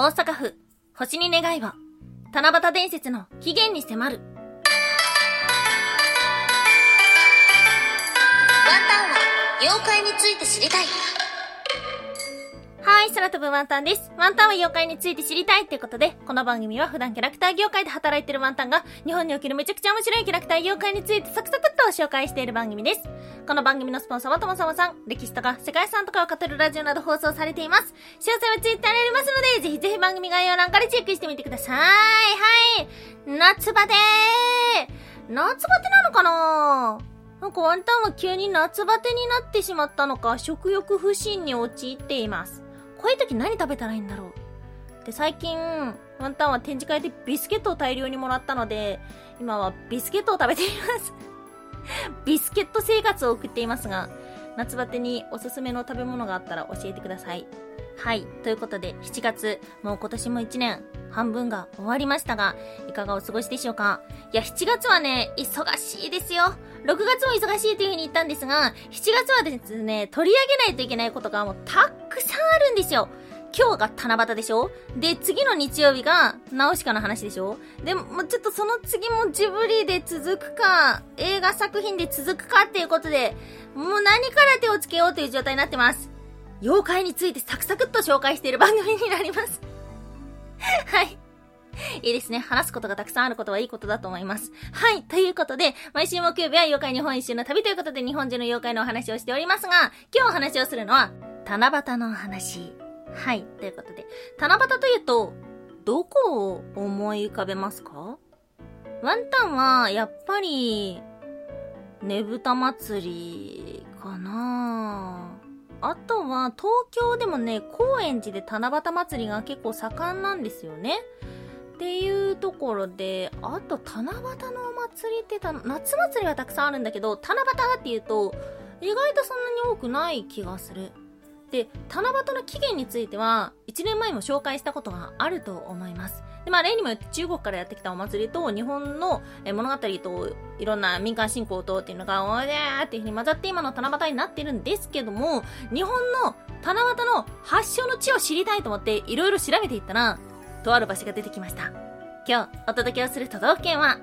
大阪府、星に願いを、七夕伝説の起源に迫る。ワンタンは妖怪について知りたい。はい、空飛ぶワンタンです。ワンタンは妖怪について知りたいってことで、この番組は普段キャラクター業界で働いてるワンタンが、日本におけるめちゃくちゃ面白いキャラクター妖怪についてサクサクっと紹介している番組です。この番組のスポンサーはともさまさん、歴史とか世界遺産とかを語るラジオなど放送されています。詳細はツイッターにありますので、ぜひぜひ番組概要欄からチェックしてみてください。はい。夏バテ夏バテなのかな？なんかワンタンは急に夏バテになってしまったのか、食欲不振に陥っています。こういう時何食べたらいいんだろう？で、最近、ワンタンは展示会でビスケットを大量にもらったので、今はビスケットを食べています ビスケット生活を送っていますが、夏バテにおすすめの食べ物があったら教えてください。はい。ということで、7月、もう今年も1年、半分が終わりましたが、いかがお過ごしでしょうか？いや、7月はね、忙しいですよ。6月も忙しいというふうに言ったんですが、7月はですね、取り上げないといけないことがもうたくさんあるんですよ。今日が七夕でしょ？で、次の日曜日が、ナウシカの話でしょ？でも、ちょっとその次もジブリで続くか、映画作品で続くかっていうことで、もう何から手をつけようという状態になってます。妖怪についてサクサクっと紹介している番組になります。はい。いいですね。話すことがたくさんあることはいいことだと思います。はい。ということで、毎週木曜日は妖怪日本一周の旅ということで日本中の妖怪のお話をしておりますが、今日お話をするのは、七夕のお話。はい。ということで、七夕というと、どこを思い浮かべますか？ワンタンは、やっぱり、ねぶた祭りかなあとは、東京でもね、高円寺で七夕祭りが結構盛んなんですよね。っていうところで、あと、七夕のお祭りってた、夏祭りはたくさんあるんだけど、七夕っていうと、意外とそんなに多くない気がする。で、七夕の起源については、1年前も紹介したことがあると思います。で、まあ、例にもよって中国からやってきたお祭りと、日本の物語と、いろんな民間信仰とっていうのが、おーーっていう風に混ざって今の七夕になってるんですけども、日本の七夕の発祥の地を知りたいと思って、いろいろ調べていったら、とある場所が出てきました。今日、お届けをする都道府県は、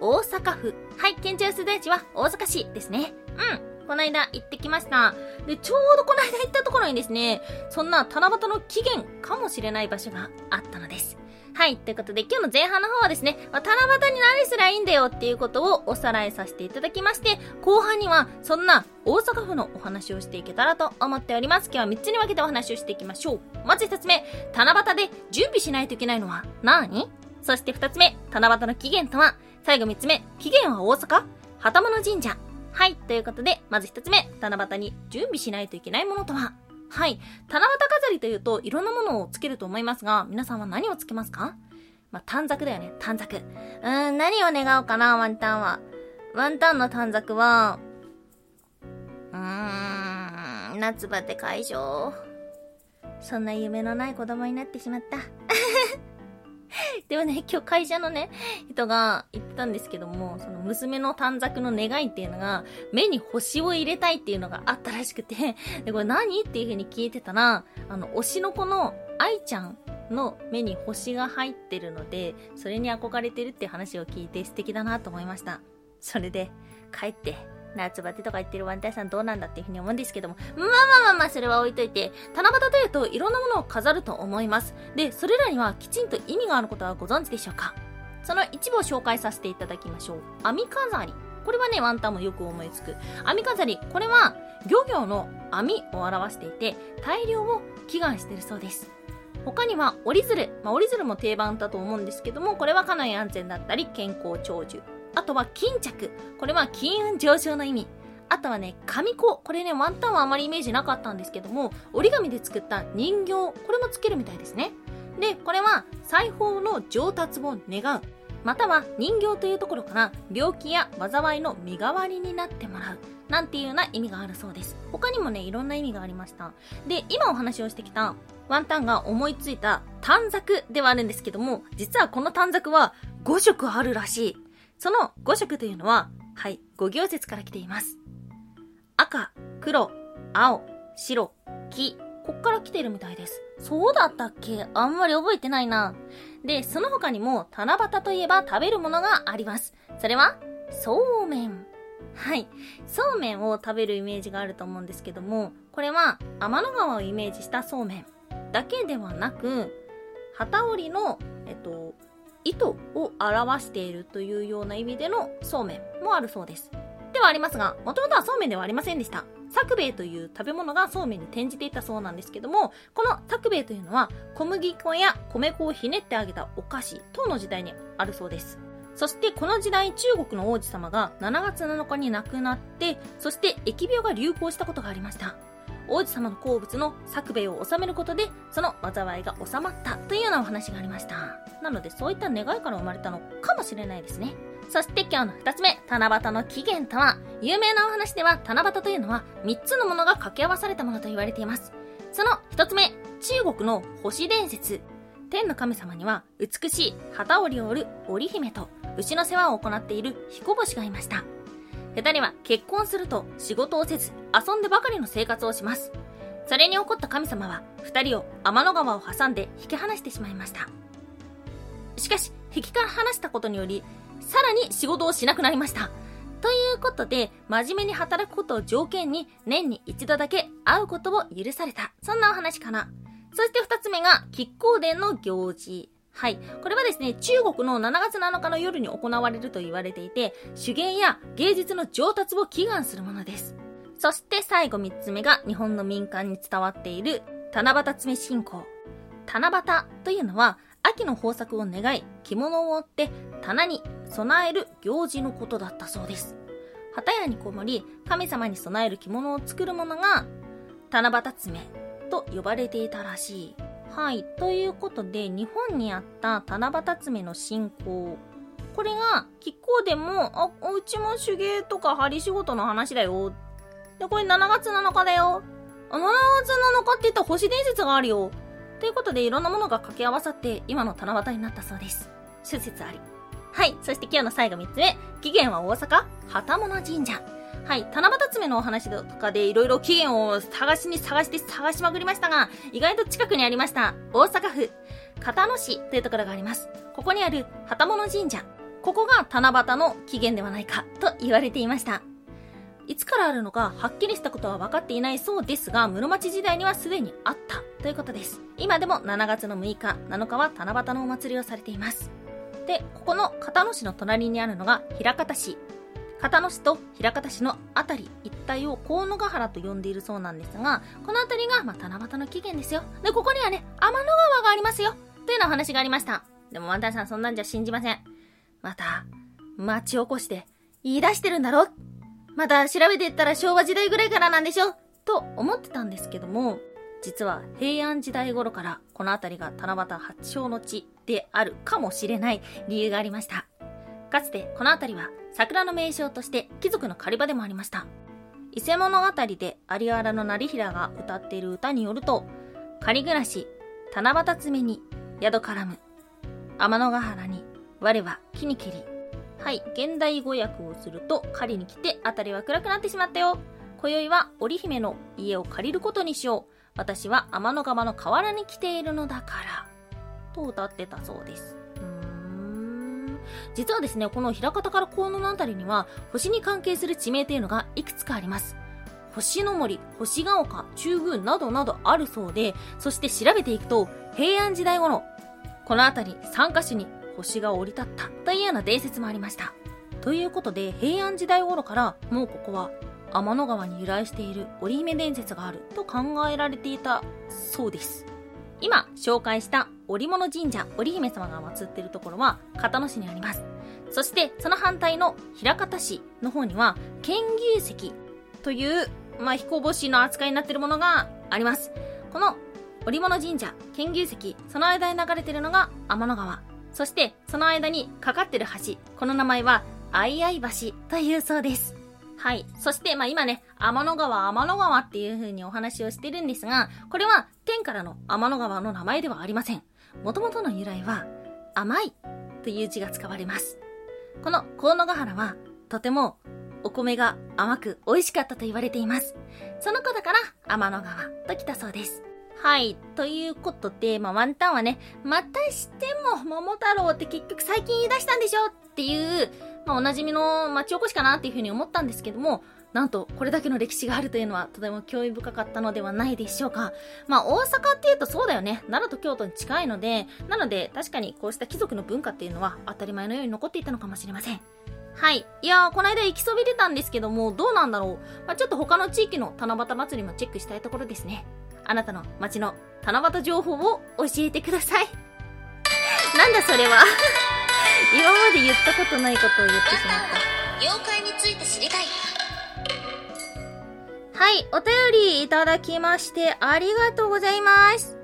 大阪府。はい、県庁所在地は大阪市ですね。うん。この間行ってきました。で、ちょうどこの間行ったところにですね、そんな七夕の起源かもしれない場所があったのです。はい。ということで、今日の前半の方はですね、まあ、七夕に何すりゃいいんだよっていうことをおさらいさせていただきまして、後半には、そんな大阪府のお話をしていけたらと思っております。今日は3つに分けてお話をしていきましょう。まず1つ目、七夕で準備しないといけないのは何？そして2つ目、七夕の起源とは？最後3つ目、起源は大阪？旗物神社。はい。ということで、まず一つ目、七夕に準備しないといけないものとは？はい。七夕飾りというと、いろんなものをつけると思いますが、皆さんは何をつけますか？まあ、短冊だよね、短冊。うーん、何を願おうかな、ワンタンは。ワンタンの短冊は、うーん、夏バテ解消。そんな夢のない子供になってしまった。でもね、今日会社のね、人が言ったんですけども、その娘の短冊の願いっていうのが、目に星を入れたいっていうのがあったらしくて、で、これ何っていう風に聞いてたら、あの、推しの子の愛ちゃんの目に星が入ってるので、それに憧れてるって話を聞いて素敵だなと思いました。それで、帰って、夏バテとか言ってるワンタンさんどうなんだっていうふうに思うんですけども、まあまあまあまあ、それは置いといて、七夕というといろんなものを飾ると思います。で、それらにはきちんと意味があることはご存知でしょうか？その一部を紹介させていただきましょう。網飾り。これはね、ワンタンもよく思いつく。網飾り。これは、漁業の網を表していて、大量を祈願してるそうです。他には折り鶴。まあ、折り鶴も定番だと思うんですけども、これは家内安全だったり、健康長寿。あとは巾着。これは金運上昇の意味。あとはね、紙子。これね、ワンタンはあまりイメージなかったんですけども、折り紙で作った人形。これもつけるみたいですね。で、これは裁縫の上達を願う。または人形というところから病気や災いの身代わりになってもらう。なんていうような意味があるそうです。他にもね、いろんな意味がありました。で、今お話をしてきたワンタンが思いついた短冊ではあるんですけども、実はこの短冊は5色あるらしい。その5色というのは、はい、5行説から来ています。赤、黒、青、白、黄、こっから来てるみたいです。そうだったっけ？あんまり覚えてないな。で、その他にも、七夕といえば食べるものがあります。それは、そうめん。はい。そうめんを食べるイメージがあると思うんですけども、これは天の川をイメージしたそうめんだけではなく、旗織りの、えっと、糸を表しているというような意味でのそうめんもあるそうです。ではありますが、もともとはそうめんではありませんでした。作兵衛という食べ物がそうめんに転じていたそうなんですけども、この作兵衛というのは小麦粉や米粉をひねってあげたお菓子等の時代にあるそうです。そしてこの時代中国の王子様が7月7日に亡くなって、そして疫病が流行したことがありました。王子様の好物の作兵衛を治めることで、その災いが収まったというようなお話がありました。なのでそういった願いから生まれたのかもしれないですね。そして今日の二つ目、七夕の起源とは、有名なお話では七夕というのは三つのものが掛け合わされたものと言われています。その一つ目、中国の星伝説。天の神様には美しい旗織りを織る織姫と牛の世話を行っている彦星がいました。二人は結婚すると仕事をせず遊んでばかりの生活をします。それに怒った神様は二人を天の川を挟んで引き離してしまいました。しかし、引きから離したことにより、さらに仕事をしなくなりました。ということで、真面目に働くことを条件に、年に一度だけ会うことを許された。そんなお話かな。そして二つ目が、亀甲殿の行事。はい。これはですね、中国の7月7日の夜に行われると言われていて、手芸や芸術の上達を祈願するものです。そして最後三つ目が、日本の民間に伝わっている、七夕詰信仰。七夕というのは、秋の豊作を願い、着物を折って棚に備える行事のことだったそうです。旗屋にこもり、神様に備える着物を作るものが、七夕詰めと呼ばれていたらしい。はい。ということで、日本にあった七夕詰めの信仰。これが、亀甲でも、あ、うちも手芸とか針仕事の話だよ。で、これ7月7日だよ。あ、7月7日って言ったら星伝説があるよ。ということで、いろんなものが掛け合わさって、今の七夕になったそうです。諸説あり。はい。そして今日の最後3つ目。起源は大阪、旗物神社。はい。七夕爪のお話とかでいろいろ起源を探しに探して探しまくりましたが、意外と近くにありました。大阪府、片野市というところがあります。ここにある旗物神社。ここが七夕の起源ではないかと言われていました。いつからあるのかはっきりしたことは分かっていないそうですが、室町時代にはすでにあったということです。今でも7月の6日、7日は七夕のお祭りをされています。で、ここの片野市の隣にあるのが平方市。片野市と平方市のあたり一帯を河野ヶ原と呼んでいるそうなんですが、このあたりが、まあ、七夕の起源ですよ。で、ここにはね、天の川がありますよ。というようなお話がありました。でもワンタンさんそんなんじゃ信じません。また、町おこしで言い出してるんだろまた調べていったら昭和時代ぐらいからなんでしょと思ってたんですけども、実は平安時代頃からこの辺りが七夕発祥の地であるかもしれない理由がありました。かつてこの辺りは桜の名称として貴族の狩り場でもありました。伊勢物語で有原の成平が歌っている歌によると、仮暮らし、七夕詰めに宿絡む、天のヶ原に我は木に切り、はい、現代語訳をすると、狩りに来て辺りは暗くなってしまったよ。今宵は織姫の家を借りることにしよう。私は天の川の河原に来ているのだから。と歌ってたそうです。うーん実はですね、この平方から河野のあたりには、星に関係する地名というのがいくつかあります。星の森、星ヶ丘、中宮などなどあるそうで、そして調べていくと、平安時代頃、この辺り3カ所に星が降り立ったというような伝説もありました。ということで、平安時代頃からもうここは天の川に由来している織姫伝説があると考えられていたそうです。今紹介した織物神社織姫様が祀っているところは片野市にあります。そしてその反対の平方市の方には剣牛石という、まあ、彦星の扱いになっているものがあります。この織物神社、剣牛石、その間に流れているのが天の川。そして、その間にかかってる橋。この名前は、相合橋というそうです。はい。そして、まあ今ね、天の川、天の川っていう風にお話をしてるんですが、これは天からの天の川の名前ではありません。元々の由来は、甘いという字が使われます。この河野ヶ原は、とてもお米が甘く美味しかったと言われています。その子だから天の川と来たそうです。はい。ということで、まあ、ワンタンはね、またしても桃太郎って結局最近言い出したんでしょっていう、まあ、おなじみの町おこしかなっていうふうに思ったんですけども、なんと、これだけの歴史があるというのは、とても興味深かったのではないでしょうか。まあ、大阪っていうとそうだよね。奈良と京都に近いので、なので、確かにこうした貴族の文化っていうのは当たり前のように残っていたのかもしれません。はい。いやー、この間行きそびれたんですけども、どうなんだろう。まあ、ちょっと他の地域の七夕祭りもチェックしたいところですね。あなたの街の七夕情報を教えてください。なんだそれは。今まで言ったことないことを言ってしまった。妖怪について知りたいはい、お便りいただきましてありがとうございます。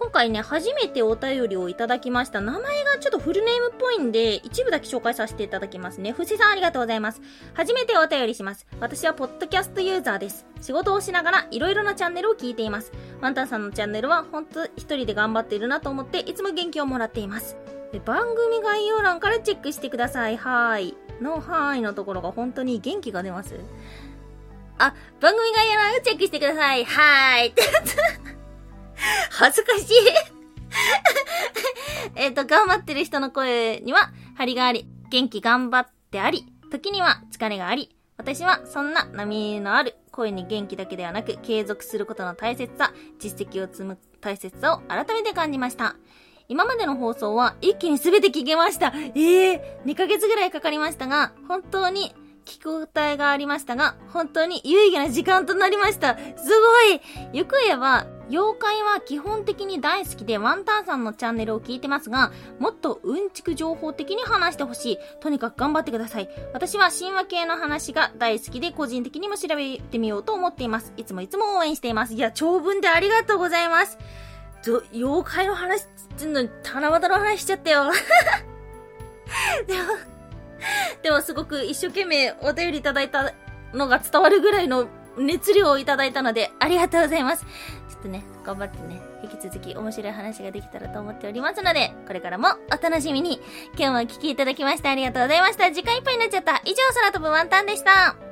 今回ね、初めてお便りをいただきました。名前がちょっとフルネームっぽいんで、一部だけ紹介させていただきますね。ふせさんありがとうございます。初めてお便りします。私はポッドキャストユーザーです。仕事をしながらいろいろなチャンネルを聞いています。ワンタンさんのチャンネルは本当一人で頑張っているなと思って、いつも元気をもらっています。で番組概要欄からチェックしてください。はーい。のはーいのところが本当に元気が出ます。あ、番組概要欄をチェックしてください。はーい。ってやつ。恥ずかしい。えっと、頑張ってる人の声には、張りがあり、元気頑張ってあり、時には疲れがあり、私はそんな波のある声に元気だけではなく、継続することの大切さ、実績を積む大切さを改めて感じました。今までの放送は一気に全て聞けました。ええー、2ヶ月ぐらいかかりましたが、本当に聞く応えがありましたが、本当に有意義な時間となりました。すごいよく言えば、妖怪は基本的に大好きでワンタンさんのチャンネルを聞いてますが、もっとうんちく情報的に話してほしい。とにかく頑張ってください。私は神話系の話が大好きで個人的にも調べてみようと思っています。いつもいつも応援しています。いや、長文でありがとうございます。妖怪の話ってんのに、七夕の話しちゃったよ。でも、でもすごく一生懸命お便りいただいたのが伝わるぐらいの熱量をいただいたので、ありがとうございます。ょっとね、頑張ってね、引き続き面白い話ができたらと思っておりますので、これからもお楽しみに。今日もお聴きいただきましてありがとうございました。時間いっぱいになっちゃった。以上、空飛ぶワンタンでした。